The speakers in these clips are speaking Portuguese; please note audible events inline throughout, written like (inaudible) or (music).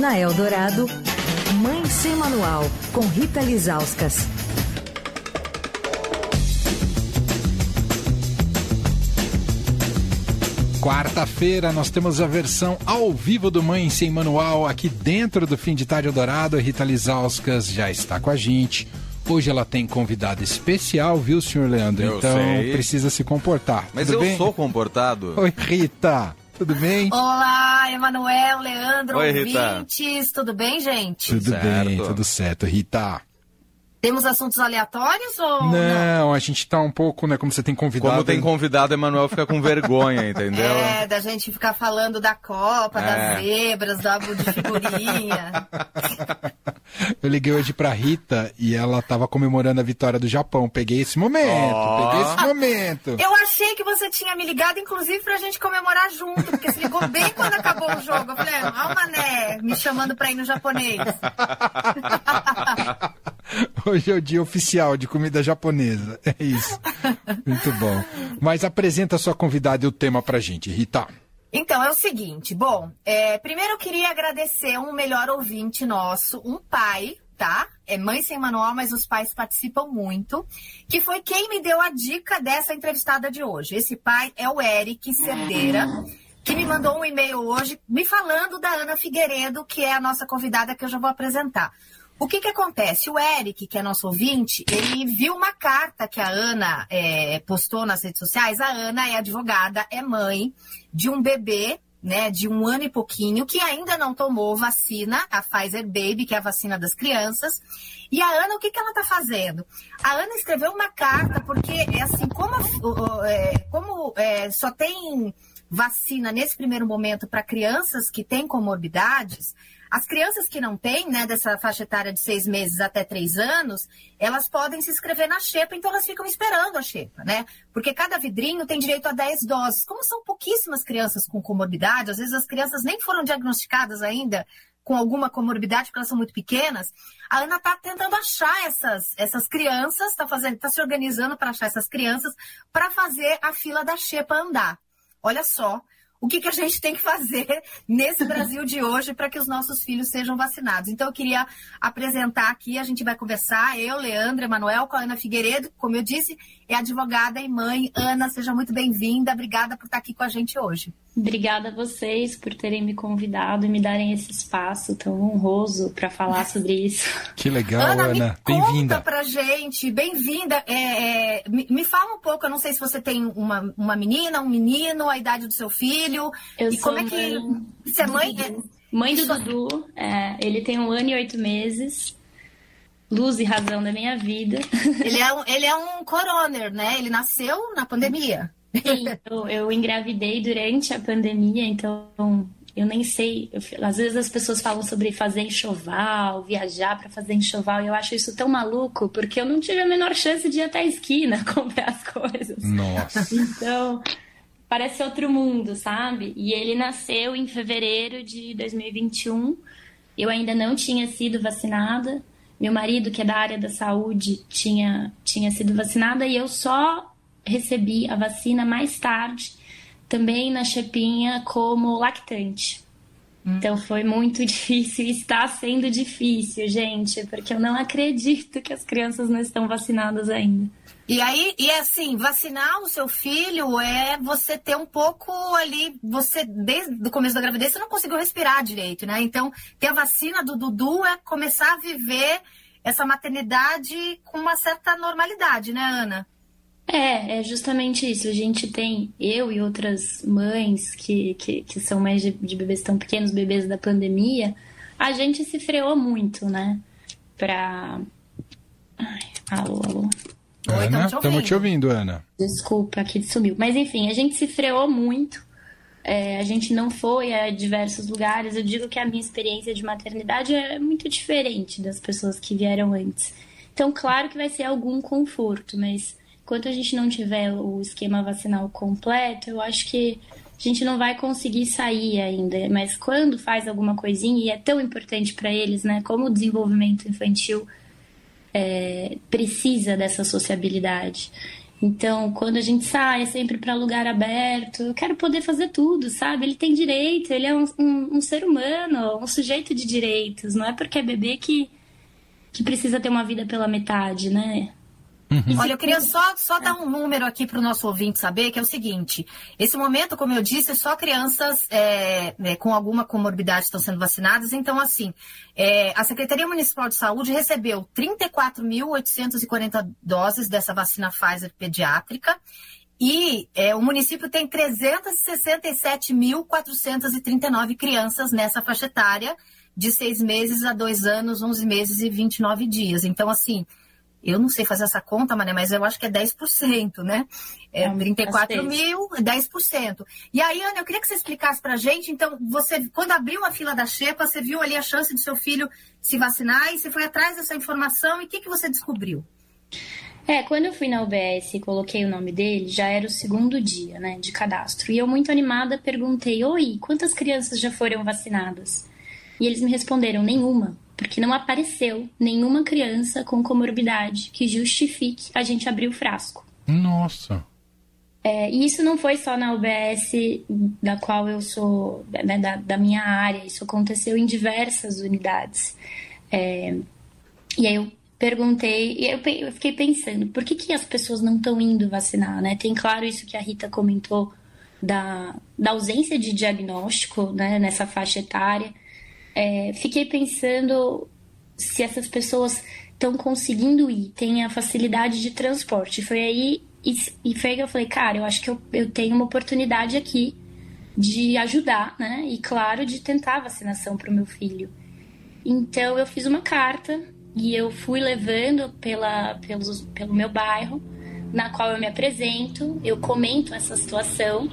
Na Eldorado, Mãe Sem Manual, com Rita Lizauskas. Quarta-feira nós temos a versão ao vivo do Mãe Sem Manual aqui dentro do Fim de Tarde Dourado. A Rita Lizauskas já está com a gente. Hoje ela tem convidado especial, viu, senhor Leandro? Eu então sei. precisa se comportar. Mas Tudo eu bem? sou comportado. Oi, Rita. Tudo bem? Olá, Emanuel, Leandro, Oi, Rita. ouvintes, tudo bem, gente? Tudo certo. bem, tudo certo, Rita. Temos assuntos aleatórios ou não? Não, a gente tá um pouco, né? Como você tem convidado. Como tem convidado, Emanuel fica com vergonha, (laughs) entendeu? É, da gente ficar falando da Copa, É. das zebras, do álbum de figurinha. (laughs) Eu liguei hoje pra Rita e ela tava comemorando a vitória do Japão. Peguei esse momento, Ó. peguei esse momento. Eu achei que você tinha me ligado, inclusive, pra gente comemorar junto, porque você ligou bem quando acabou o jogo. Eu falei, ah, o Mané, me chamando pra ir no japonês. (laughs) Hoje é o dia oficial de comida japonesa. É isso. Muito bom. Mas apresenta a sua convidada e o tema pra gente, Rita. Então, é o seguinte, bom, é, primeiro eu queria agradecer um melhor ouvinte nosso, um pai, tá? É mãe sem manual, mas os pais participam muito, que foi quem me deu a dica dessa entrevistada de hoje. Esse pai é o Eric Cerdeira, que me mandou um e-mail hoje me falando da Ana Figueiredo, que é a nossa convidada que eu já vou apresentar. O que que acontece? O Eric, que é nosso ouvinte, ele viu uma carta que a Ana é, postou nas redes sociais. A Ana é advogada, é mãe de um bebê, né, de um ano e pouquinho, que ainda não tomou vacina, a Pfizer Baby, que é a vacina das crianças. E a Ana, o que, que ela está fazendo? A Ana escreveu uma carta, porque, é assim, como, é, como é, só tem vacina nesse primeiro momento para crianças que têm comorbidades, as crianças que não têm, né, dessa faixa etária de seis meses até três anos, elas podem se inscrever na xepa, então elas ficam esperando a xepa, né? Porque cada vidrinho tem direito a 10 doses. Como são pouquíssimas crianças com comorbidade, às vezes as crianças nem foram diagnosticadas ainda com alguma comorbidade, porque elas são muito pequenas, a Ana está tentando achar essas, essas crianças, está tá se organizando para achar essas crianças para fazer a fila da xepa andar. Olha só o que, que a gente tem que fazer (laughs) nesse Brasil de hoje para que os nossos filhos sejam vacinados. Então, eu queria apresentar aqui, a gente vai conversar, eu, Leandro, Emanuel, com a Ana Figueiredo, como eu disse, é advogada e mãe. Ana, seja muito bem-vinda, obrigada por estar aqui com a gente hoje. Obrigada a vocês por terem me convidado e me darem esse espaço tão honroso para falar sobre isso. Que legal, Ana, Ana. me conta Bem-vinda. pra gente, bem-vinda. É, é, me, me fala um pouco, eu não sei se você tem uma, uma menina, um menino, a idade do seu filho. Eu e sou como é que. mãe Você é mãe? Mãe do Dudu, é, ele tem um ano e oito meses, luz e razão da minha vida. Ele é um, ele é um coroner, né? Ele nasceu na pandemia. Sim, eu, eu engravidei durante a pandemia, então eu nem sei. eu- às vezes as pessoas falam sobre fazer enxoval, viajar para fazer enxoval, e eu acho isso tão maluco, porque eu não tive a menor chance de ir até a esquina (laughs) comprar as coisas. Nossa. Então, parece outro mundo, sabe? E ele nasceu em fevereiro de 2021. Eu ainda não tinha sido vacinada. Meu marido, que é da área da saúde, tinha, tinha sido vacinada e eu só recebi a vacina mais tarde, também na Chepinha, como lactante. Então foi muito (laughs) difícil e está sendo difícil, gente, porque eu não acredito que as crianças não estão vacinadas ainda. E aí, e assim, vacinar o seu filho é você ter um pouco ali, você, desde o começo da gravidez, você não conseguiu respirar direito, né? Então, ter a vacina do Dudu é começar a viver essa maternidade com uma certa normalidade, né, Ana? É, é justamente isso. A gente tem, eu e outras mães que, que, que são mães de, de bebês tão pequenos, bebês da pandemia, a gente se freou muito, né? Pra. Ai, alô, alô. Oi, Ana, tamo te estamos te ouvindo, Ana. Desculpa, aqui sumiu. Mas enfim, a gente se freou muito. É, a gente não foi a diversos lugares. Eu digo que a minha experiência de maternidade é muito diferente das pessoas que vieram antes. Então, claro que vai ser algum conforto, mas enquanto a gente não tiver o esquema vacinal completo, eu acho que a gente não vai conseguir sair ainda. Mas quando faz alguma coisinha, e é tão importante para eles, né? Como o desenvolvimento infantil é, precisa dessa sociabilidade. Então, quando a gente sai, é sempre para lugar aberto. Eu quero poder fazer tudo, sabe? Ele tem direito, ele é um, um, um, ser humano, um sujeito de direitos. Não é porque é bebê que, que precisa ter uma vida pela metade, né? Uhum. Olha, eu queria só, só dar um número aqui para o nosso ouvinte saber, que é o seguinte: esse momento, como eu disse, só crianças é, é, com alguma comorbidade estão sendo vacinadas. Então, assim, é, a Secretaria Municipal de Saúde recebeu 34.840 doses dessa vacina Pfizer pediátrica. E é, o município tem 367.439 crianças nessa faixa etária, de seis meses a dois anos, 11 meses e 29 dias. Então, assim, eu não sei fazer essa conta, Mané, mas eu acho que é 10%, né? É, é 34 mil, 10%. E aí, Ana, eu queria que você explicasse pra gente, então, você, quando abriu a fila da Xepa, você viu ali a chance de seu filho se vacinar e você foi atrás dessa informação e o que, que você descobriu? É, quando eu fui na UBS e coloquei o nome dele, já era o segundo dia, né, de cadastro. E eu, muito animada, perguntei: Oi, quantas crianças já foram vacinadas? E eles me responderam: nenhuma porque não apareceu nenhuma criança com comorbidade que justifique a gente abrir o frasco. Nossa! É, e isso não foi só na UBS da qual eu sou, né, da, da, minha área, isso aconteceu em diversas unidades. É, e aí eu perguntei, e eu, eu, fiquei pensando, por que, que as pessoas não estão indo vacinar, né? Tem claro isso que a Rita comentou da, da ausência de diagnóstico né, nessa faixa etária, é, fiquei pensando se essas pessoas estão conseguindo ir, têm a facilidade de transporte. Foi aí e, e foi aí que eu falei, cara, eu acho que eu, eu tenho uma oportunidade aqui de ajudar, né? E claro, de tentar a vacinação para o meu filho. Então eu fiz uma carta e eu fui levando pela, pelos, pelo meu bairro, na qual eu me apresento, eu comento essa situação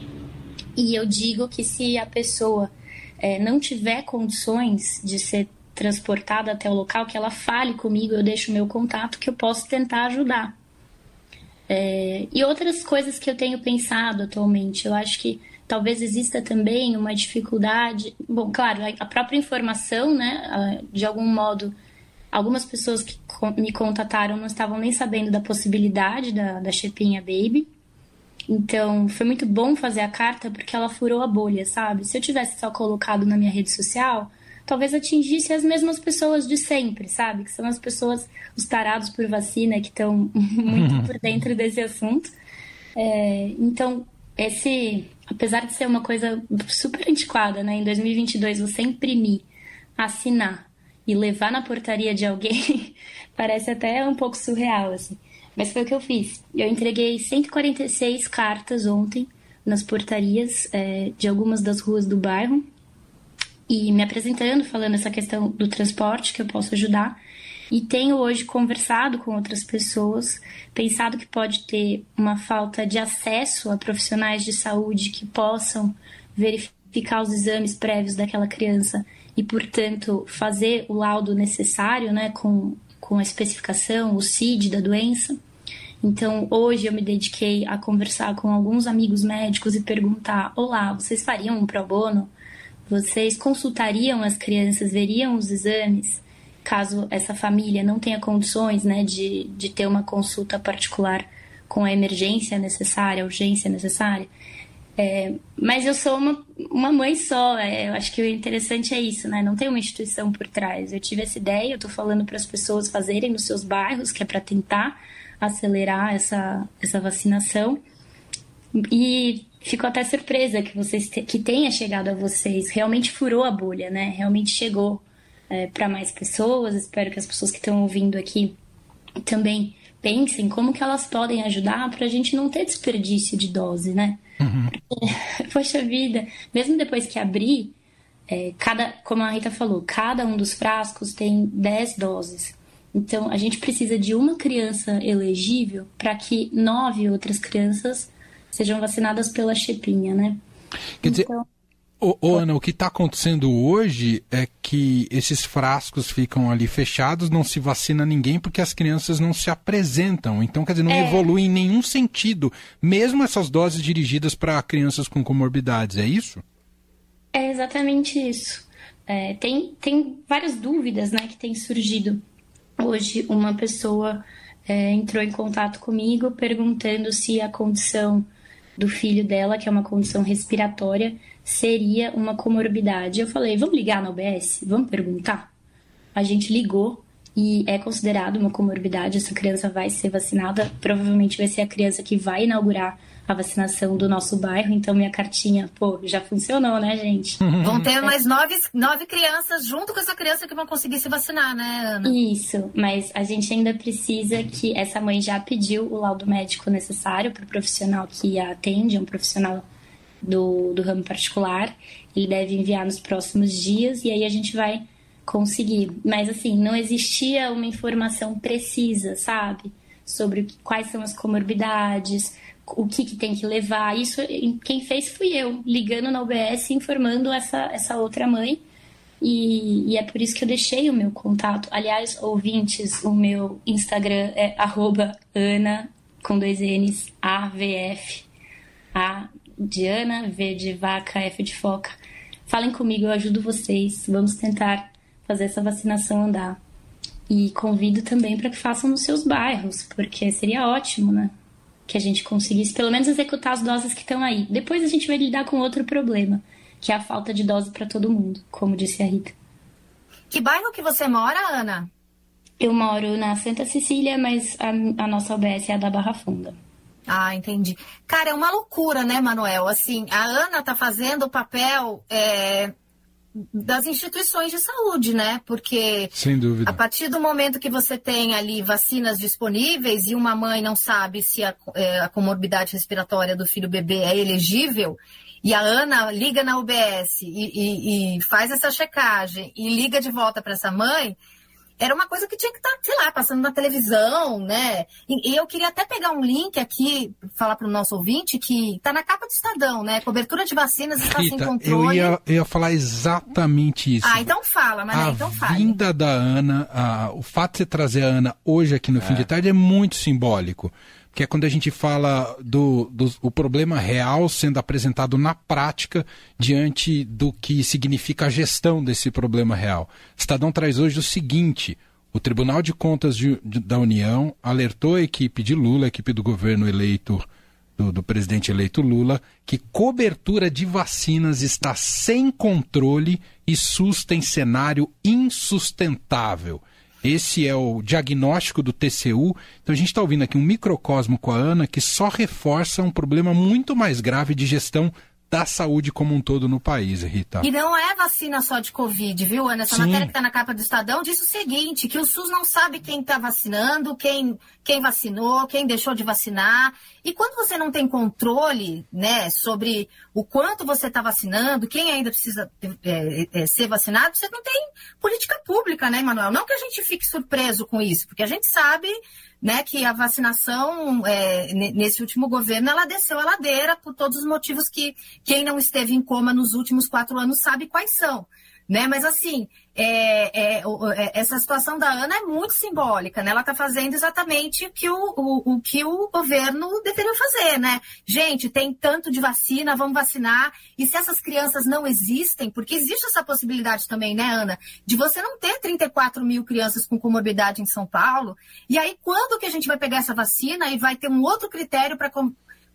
e eu digo que se a pessoa é, não tiver condições de ser transportada até o local, que ela fale comigo, eu deixo meu contato que eu posso tentar ajudar. É, e outras coisas que eu tenho pensado atualmente, eu acho que talvez exista também uma dificuldade. Bom, claro, a própria informação, né, de algum modo, algumas pessoas que me contataram não estavam nem sabendo da possibilidade da, da Chepinha Baby. Então, foi muito bom fazer a carta porque ela furou a bolha, sabe? Se eu tivesse só colocado na minha rede social, talvez atingisse as mesmas pessoas de sempre, sabe? Que são as pessoas, os tarados por vacina, que estão (laughs) muito por (laughs) dentro desse assunto. É, então, esse, apesar de ser uma coisa super antiquada, né? Em 2022, você imprimir, assinar e levar na portaria de alguém, (laughs) parece até um pouco surreal, assim. Mas foi o que eu fiz. Eu entreguei 146 cartas ontem nas portarias é, de algumas das ruas do bairro e me apresentando, falando essa questão do transporte que eu posso ajudar. E tenho hoje conversado com outras pessoas, pensado que pode ter uma falta de acesso a profissionais de saúde que possam verificar os exames prévios daquela criança e, portanto, fazer o laudo necessário, né, com, com a especificação, o CID da doença. Então, hoje eu me dediquei a conversar com alguns amigos médicos e perguntar: Olá, vocês fariam um pro bono? Vocês consultariam as crianças, veriam os exames? Caso essa família não tenha condições né, de, de ter uma consulta particular com a emergência necessária, a urgência necessária. É, mas eu sou uma, uma mãe só, é, eu acho que o interessante é isso, né? Não tem uma instituição por trás. Eu tive essa ideia, eu estou falando para as pessoas fazerem nos seus bairros, que é para tentar acelerar essa, essa vacinação. E fico até surpresa que vocês te, que tenha chegado a vocês. Realmente furou a bolha, né? Realmente chegou é, para mais pessoas. Espero que as pessoas que estão ouvindo aqui também pensem como que elas podem ajudar para a gente não ter desperdício de dose, né? Uhum. Porque, (laughs) poxa vida, mesmo depois que abrir, é, cada, como a Rita falou, cada um dos frascos tem 10 doses. Então, a gente precisa de uma criança elegível para que nove outras crianças sejam vacinadas pela chepinha, né? Quer dizer, então... Ô, ô, Ana, o que está acontecendo hoje é que esses frascos ficam ali fechados, não se vacina ninguém porque as crianças não se apresentam. Então, quer dizer, não é... evolui em nenhum sentido, mesmo essas doses dirigidas para crianças com comorbidades, é isso? É exatamente isso. É, tem, tem várias dúvidas né, que têm surgido hoje uma pessoa é, entrou em contato comigo perguntando se a condição do filho dela, que é uma condição respiratória, seria uma comorbidade. Eu falei, vamos ligar na UBS? Vamos perguntar? A gente ligou e é considerado uma comorbidade. Essa criança vai ser vacinada, provavelmente vai ser a criança que vai inaugurar a vacinação do nosso bairro, então minha cartinha, pô, já funcionou, né, gente? (laughs) Vão ter mais nove, nove crianças junto com essa criança que vão conseguir se vacinar, né, Ana? Isso, mas a gente ainda precisa que essa mãe já pediu o laudo médico necessário para o profissional que a atende, é um profissional do, do ramo particular. Ele deve enviar nos próximos dias e aí a gente vai conseguir. Mas assim, não existia uma informação precisa, sabe? Sobre quais são as comorbidades, o que, que, tem que levar. Isso quem fez fui eu, ligando na UBS informando essa, essa outra mãe. E, e, é por isso que eu deixei o meu contato. Aliás, ouvintes, o meu Instagram é Ana, com dois N's, AVF. A de Ana, V de vaca, F de foca. Falem comigo, eu ajudo vocês. Vamos tentar fazer essa vacinação andar. E convido também para que façam nos seus bairros, porque seria ótimo, né? Que a gente conseguisse pelo menos executar as doses que estão aí. Depois a gente vai lidar com outro problema, que é a falta de dose para todo mundo, como disse a Rita. Que bairro que você mora, Ana? Eu moro na Santa Cecília, mas a, a nossa OBS é a da Barra Funda. Ah, entendi. Cara, é uma loucura, né, Manuel? Assim, a Ana tá fazendo o papel é, das instituições de saúde, né? Porque Sem dúvida. a partir do momento que você tem ali vacinas disponíveis e uma mãe não sabe se a, é, a comorbidade respiratória do filho bebê é elegível, e a Ana liga na UBS e, e, e faz essa checagem e liga de volta para essa mãe, era uma coisa que tinha que estar, tá, sei lá, passando na televisão, né? E, e eu queria até pegar um link aqui, falar para o nosso ouvinte, que está na capa do Estadão, né? Cobertura de vacinas está Rita, sem controle. Eu ia, eu ia falar exatamente isso. Ah, então fala, mas a então fala. A vinda da Ana, a, o fato de você trazer a Ana hoje aqui no é. fim de tarde é muito simbólico que é quando a gente fala do, do o problema real sendo apresentado na prática diante do que significa a gestão desse problema real. Estadão traz hoje o seguinte: o Tribunal de Contas de, de, da União alertou a equipe de Lula, a equipe do governo eleito, do, do presidente eleito Lula, que cobertura de vacinas está sem controle e SUS tem cenário insustentável. Esse é o diagnóstico do TCU. Então a gente está ouvindo aqui um microcosmo com a Ana que só reforça um problema muito mais grave de gestão da saúde como um todo no país, Rita. E não é vacina só de Covid, viu, Ana? Essa Sim. matéria que está na capa do Estadão diz o seguinte, que o SUS não sabe quem está vacinando, quem, quem vacinou, quem deixou de vacinar. E quando você não tem controle né, sobre o quanto você está vacinando, quem ainda precisa é, é, ser vacinado, você não tem política pública, né, Manuel? Não que a gente fique surpreso com isso, porque a gente sabe né, que a vacinação é, nesse último governo ela desceu a ladeira por todos os motivos que quem não esteve em coma nos últimos quatro anos sabe quais são. Né? Mas assim, é, é, é, essa situação da Ana é muito simbólica, né? Ela está fazendo exatamente o que o, o, o, que o governo deveria fazer, né? Gente, tem tanto de vacina, vamos vacinar. E se essas crianças não existem, porque existe essa possibilidade também, né, Ana? De você não ter 34 mil crianças com comorbidade em São Paulo. E aí, quando que a gente vai pegar essa vacina e vai ter um outro critério para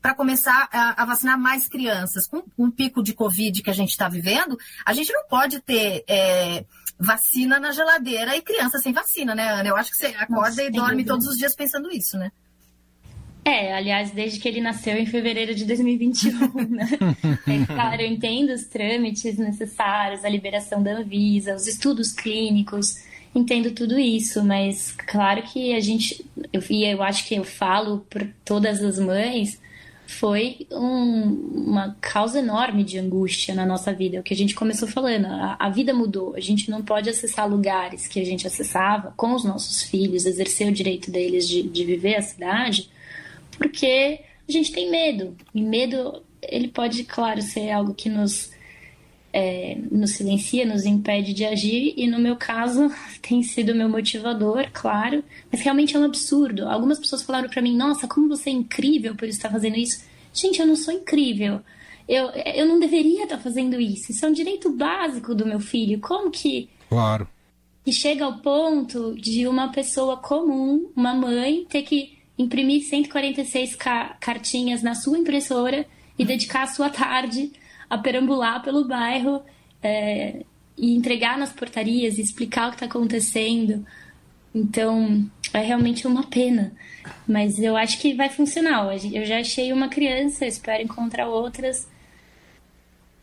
para começar a, a, vacinar mais crianças. Com um pico de Covid que a gente está vivendo, a gente não pode ter é, vacina na geladeira e criança sem vacina, né, Ana? Eu acho que você acorda Nossa, e dorme todos os dias pensando isso, né? É, aliás, desde que ele nasceu em fevereiro de 2021, né? é claro, eu entendo os trâmites necessários, a liberação da Anvisa, os estudos clínicos, entendo tudo isso, mas claro que a gente, eu, e eu acho que eu falo por todas as mães, foi um, uma causa enorme de angústia na nossa vida. É o que a gente começou falando, a, a, vida mudou. A gente não pode acessar lugares que a gente acessava com os nossos filhos, exercer o direito deles de, de viver a cidade, porque a gente tem medo. E medo, ele pode, claro, ser algo que nos é, nos silencia, nos impede de agir, e no meu caso (laughs) tem sido meu motivador, claro, mas realmente é um absurdo. Algumas pessoas falaram para mim: Nossa, como você é incrível por estar fazendo isso. Gente, eu não sou incrível. Eu, eu não deveria estar fazendo isso. Isso é um direito básico do meu filho. Como que. Claro. E chega ao ponto de uma pessoa comum, uma mãe, ter que imprimir 146 ca cartinhas na sua impressora e dedicar a sua tarde a perambular pelo bairro é, e entregar nas portarias e explicar o que está acontecendo. Então, é realmente uma pena. Mas eu acho que vai funcionar. Eu já achei uma criança, espero encontrar outras.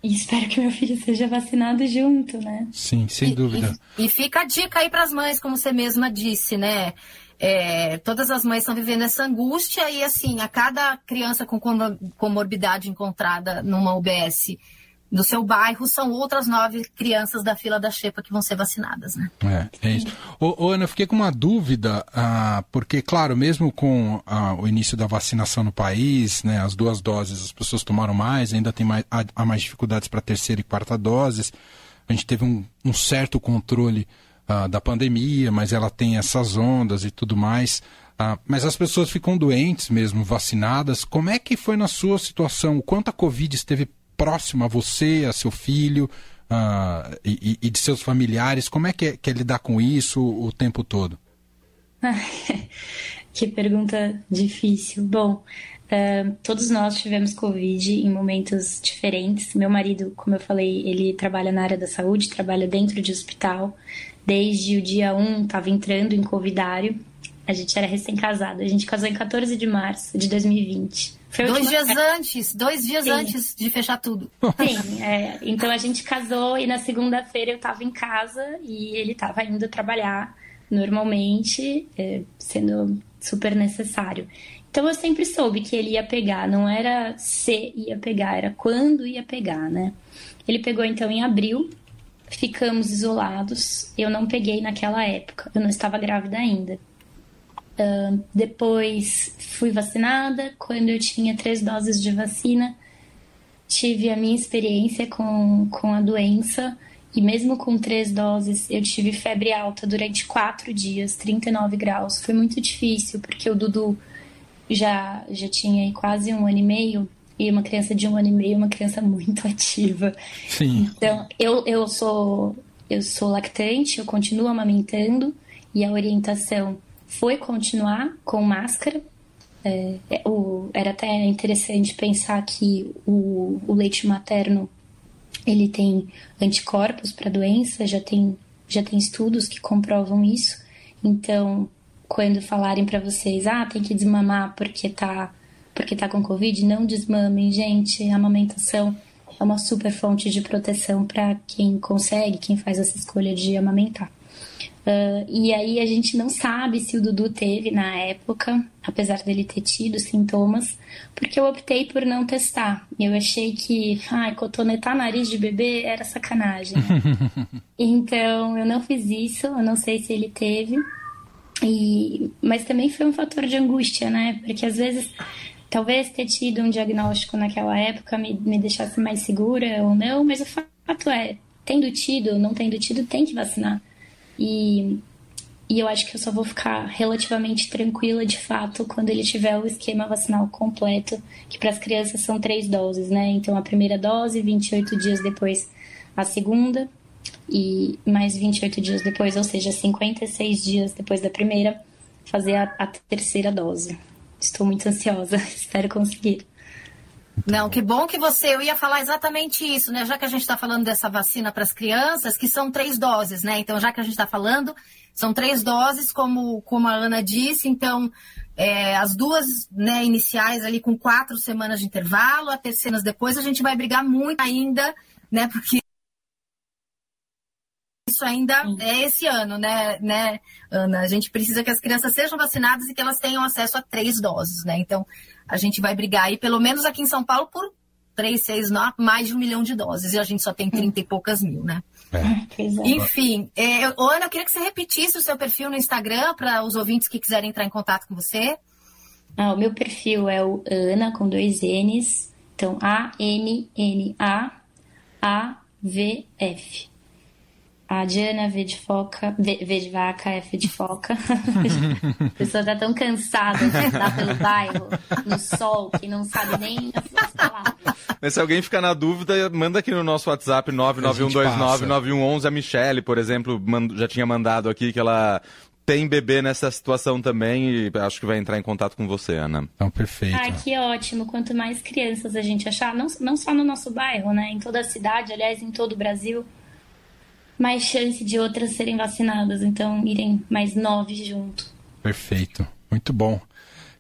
E espero que meu filho seja vacinado junto, né? Sim, sem e, dúvida. E, e, fica a dica aí para as mães, como você mesma disse, né? É, todas as mães estão vivendo essa angústia e, assim, a cada criança com comorbidade encontrada numa UBS no seu bairro são outras nove crianças da fila da Xepa que vão ser vacinadas, né? É, é isso. Ô, ô, Ana, eu fiquei com uma dúvida, ah, porque, claro, mesmo com ah, o início da vacinação no país, né, as duas doses, as pessoas tomaram mais, ainda tem mais, há, há mais dificuldades para a terceira e quarta doses. A gente teve um, um certo controle ah, da pandemia, mas ela tem essas ondas e tudo mais. Ah, mas as pessoas ficam doentes mesmo, vacinadas. Como é que foi na sua situação? O quanto a Covid esteve próximo a você, a seu filho uh, e, e, de seus familiares? Como é que, é que é lidar com isso o tempo todo? (laughs) que pergunta difícil. Bom, uh, todos nós tivemos Covid em momentos diferentes. Meu marido, como eu falei, ele trabalha na área da saúde, trabalha dentro de hospital. Desde o dia 1 estava entrando em covidário. A gente era recém-casado. A gente casou em 14 de março de 2020. Dois dias antes, dois dias Sim. antes de fechar tudo. Sim, é, então a gente casou e na segunda-feira eu estava em casa e ele estava indo trabalhar normalmente, é, sendo super necessário. Então eu sempre soube que ele ia pegar, não era se ia pegar, era quando ia pegar, né? Ele pegou então em abril, ficamos isolados. Eu não peguei naquela época, eu não estava grávida ainda. Uh, depois fui vacinada. Quando eu tinha três doses de vacina, tive a minha experiência com, com a doença. E mesmo com três doses, eu tive febre alta durante quatro dias, 39 graus. Foi muito difícil, porque o Dudu já, já tinha quase um ano e meio. E uma criança de um ano e meio é uma criança (laughs) muito ativa. Sim. Então, eu, eu, sou, eu sou lactante, eu continuo amamentando. E a orientação foi continuar com máscara. É, é, o, era até interessante pensar que o, o leite materno ele tem anticorpos para a doença, já tem, já tem estudos que comprovam isso. Então, quando falarem para vocês, ah, tem que desmamar porque tá, porque tá com Covid, não desmamem, gente. A amamentação é uma super fonte de proteção para quem consegue, quem faz essa escolha de amamentar. Uh, e aí a gente não sabe se o Dudu teve na época, apesar dele ter tido sintomas, porque eu optei por não testar. Eu achei que, ai, cotonetar nariz de bebê era sacanagem. (laughs) então eu não fiz isso, eu não sei se ele teve. E, mas também foi um fator de angústia, né? Porque às vezes talvez ter tido um diagnóstico naquela época me, me deixasse mais segura ou não, mas o fato é, tendo tido ou não tendo tido, tem que vacinar. E, e eu acho que eu só vou ficar relativamente tranquila de fato quando ele tiver o esquema vacinal completo, que para as crianças são três doses, né? Então a primeira dose, 28 dias depois a segunda, e mais 28 dias depois, ou seja, 56 dias depois da primeira, fazer a, a terceira dose. Estou muito ansiosa, (laughs) espero conseguir. Não, que bom que você. Eu ia falar exatamente isso, né? Já que a gente está falando dessa vacina para as crianças, que são três doses, né? Então, já que a gente está falando, são três doses, como, como a Ana disse. Então, é, as duas né, iniciais ali com quatro semanas de intervalo, a terceira depois, a gente vai brigar muito ainda, né? Porque isso ainda é esse ano, né, né, Ana? A gente precisa que as crianças sejam vacinadas e que elas tenham acesso a três doses, né? Então, a gente vai brigar aí, pelo menos aqui em São Paulo, por 3, 6, 9, mais de um milhão de doses. E a gente só tem 30 e poucas mil, né? É. é. Enfim, é, Ana, eu queria que você repetisse o seu perfil no Instagram para os ouvintes que quiserem entrar em contato com você. Ah, o meu perfil é o Ana com dois N's. Então, A-N-N-A-A-V-F. A Diana V de foca, v, v de vaca, F de foca. (laughs) a pessoa tá tão cansada de andar pelo bairro, no sol, que não sabe nem as palavras. Mas se alguém ficar na dúvida, manda aqui no nosso WhatsApp 991299111. A Michelle, por exemplo, já tinha mandado aqui que ela tem bebê nessa situação também e acho que vai entrar em contato com você, Ana. Então, perfeito. Ai, que ótimo. Quanto mais crianças a gente achar, não, não só no nosso bairro, né? Em toda a cidade, aliás, em todo o Brasil, mais chance de outras serem vacinadas. Então, irem mais nove junto. Perfeito. Muito bom.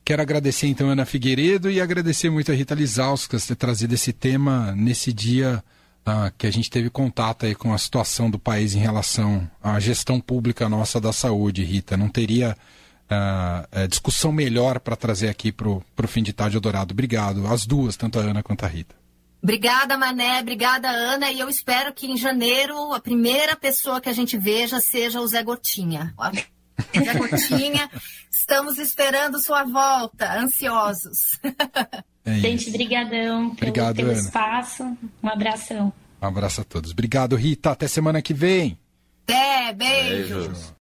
Quero agradecer então a Ana Figueiredo e agradecer muito a Rita Lizauskas ter trazido esse tema nesse dia uh, que a gente teve contato aí com a situação do país em relação à gestão pública nossa da saúde, Rita. Não teria uh, discussão melhor para trazer aqui para o fim de tarde Dourado. Obrigado, as duas, tanto a Ana quanto a Rita. Obrigada, Mané. Obrigada, Ana. E eu espero que em janeiro a primeira pessoa que a gente veja seja o Zé Gotinha. (laughs) Zé Gotinha, estamos esperando sua volta, ansiosos. É Gente, brigadão pelo, Obrigado, pelo espaço. Um abração. Um abraço a todos. Obrigado, Rita. Até semana que vem. Até, beijos. beijos.